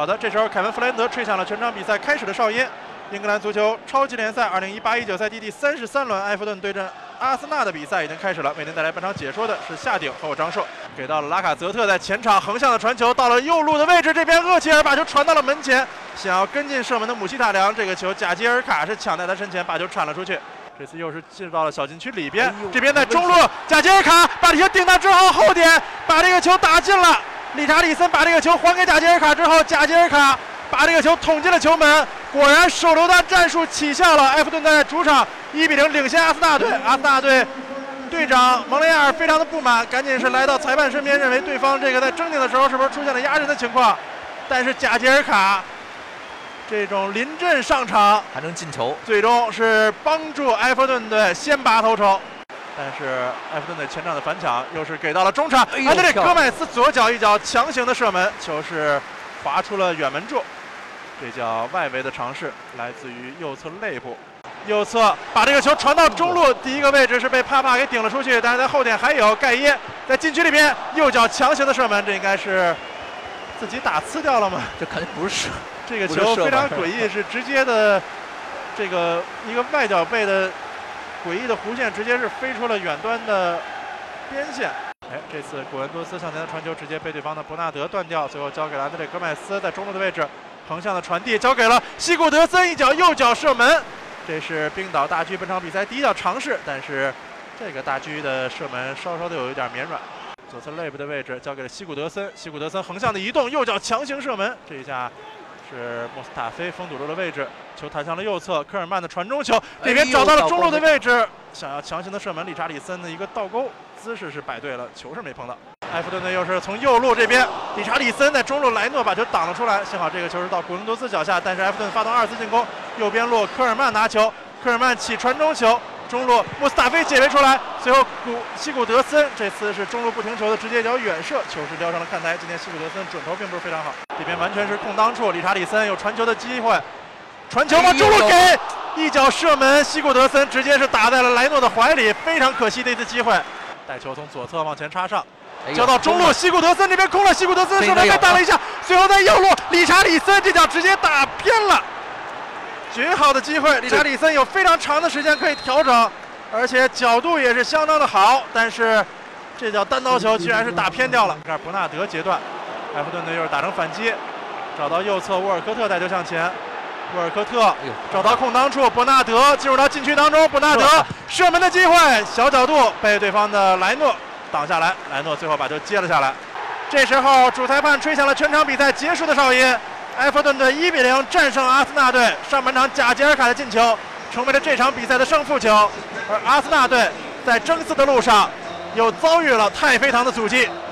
好的，这时候凯文·弗兰德吹响了全场比赛开始的哨音。英格兰足球超级联赛2018-19赛季第三十三轮，埃弗顿对阵阿森纳的比赛已经开始了。为您带来本场解说的是夏鼎和我张硕。给到了拉卡泽特，在前场横向的传球到了右路的位置，这边厄齐尔把球传到了门前，想要跟进射门的姆希塔良，这个球贾吉尔卡是抢在他身前，把球铲了出去。这次又是进入到了小禁区里边，这边在中路，贾吉尔卡把这球顶到之后后点，把这个球打进了。理查里森把这个球还给贾吉尔卡之后，贾吉尔卡把这个球捅进了球门。果然手榴弹战术起效了，埃弗顿在主场一比零领先阿森纳队。阿森纳队队长蒙雷亚尔非常的不满，赶紧是来到裁判身边，认为对方这个在争顶的时候是不是出现了压人的情况。但是贾吉尔卡这种临阵上场还能进球，最终是帮助埃弗顿队先拔头筹。但是埃弗顿的前场的反抢又是给到了中场，安德烈戈麦斯左脚一脚强行的射门，球是划出了远门柱。这叫外围的尝试，来自于右侧肋部，右侧把这个球传到中路第一个位置是被帕帕给顶了出去，但是在后点还有盖耶在禁区里边右脚强行的射门，这应该是自己打呲掉了吗？这肯定不是射，这个球非常诡异，是直接的这个一个外脚背的诡异的弧线，直接是飞出了远端的边线。哎，这次古恩多斯向前的传球直接被对方的伯纳德断掉，最后交给了安德烈戈麦斯在中路的位置。横向的传递交给了西古德森，一脚右脚射门，这是冰岛大狙本场比赛第一脚尝试，但是这个大狙的射门稍稍的有一点绵软。左侧肋部的位置交给了西古德森，西古德森横向的移动，右脚强行射门，这一下是莫斯塔菲封堵住了位置，球弹向了右侧，科尔曼的传中球，这边找到了中路的位置，想要强行的射门，理查里森的一个倒钩姿势是摆对了，球是没碰到。埃弗顿呢又是从右路这边，理查里森在中路，莱诺把球挡了出来。幸好这个球是到古伦多斯脚下，但是埃弗顿发动二次进攻，右边路科尔曼拿球，科尔曼起传中球，中路穆斯塔菲解围出来，随后古西古德森这次是中路不停球的直接一脚远射，球是撩上了看台。今天西古德森准头并不是非常好，这边完全是空当处，理查里森有传球的机会，传球往中路给，一脚射门，西古德森直接是打在了莱诺的怀里，非常可惜的一次机会，带球从左侧往前插上。交到中路，西古德森这边空了，西古德森射门被挡了一下，随后在右路，理查里森这脚直接打偏了，绝好的机会，理查里森有非常长的时间可以调整，而且角度也是相当的好，但是这脚单刀球居然是打偏掉了。看伯纳德截断，埃弗顿队又是打成反击，找到右侧沃尔科特带球向前，沃尔科特找到空当处，伯纳德进入到禁区当中，伯纳德射门的机会，小角度被对方的莱诺。挡下来，莱诺最后把球接了下来。这时候主裁判吹响了全场比赛结束的哨音，埃弗顿队一比零战胜阿森纳队。上半场贾吉尔卡的进球成为了这场比赛的胜负球，而阿森纳队在争四的路上又遭遇了太妃糖的阻击。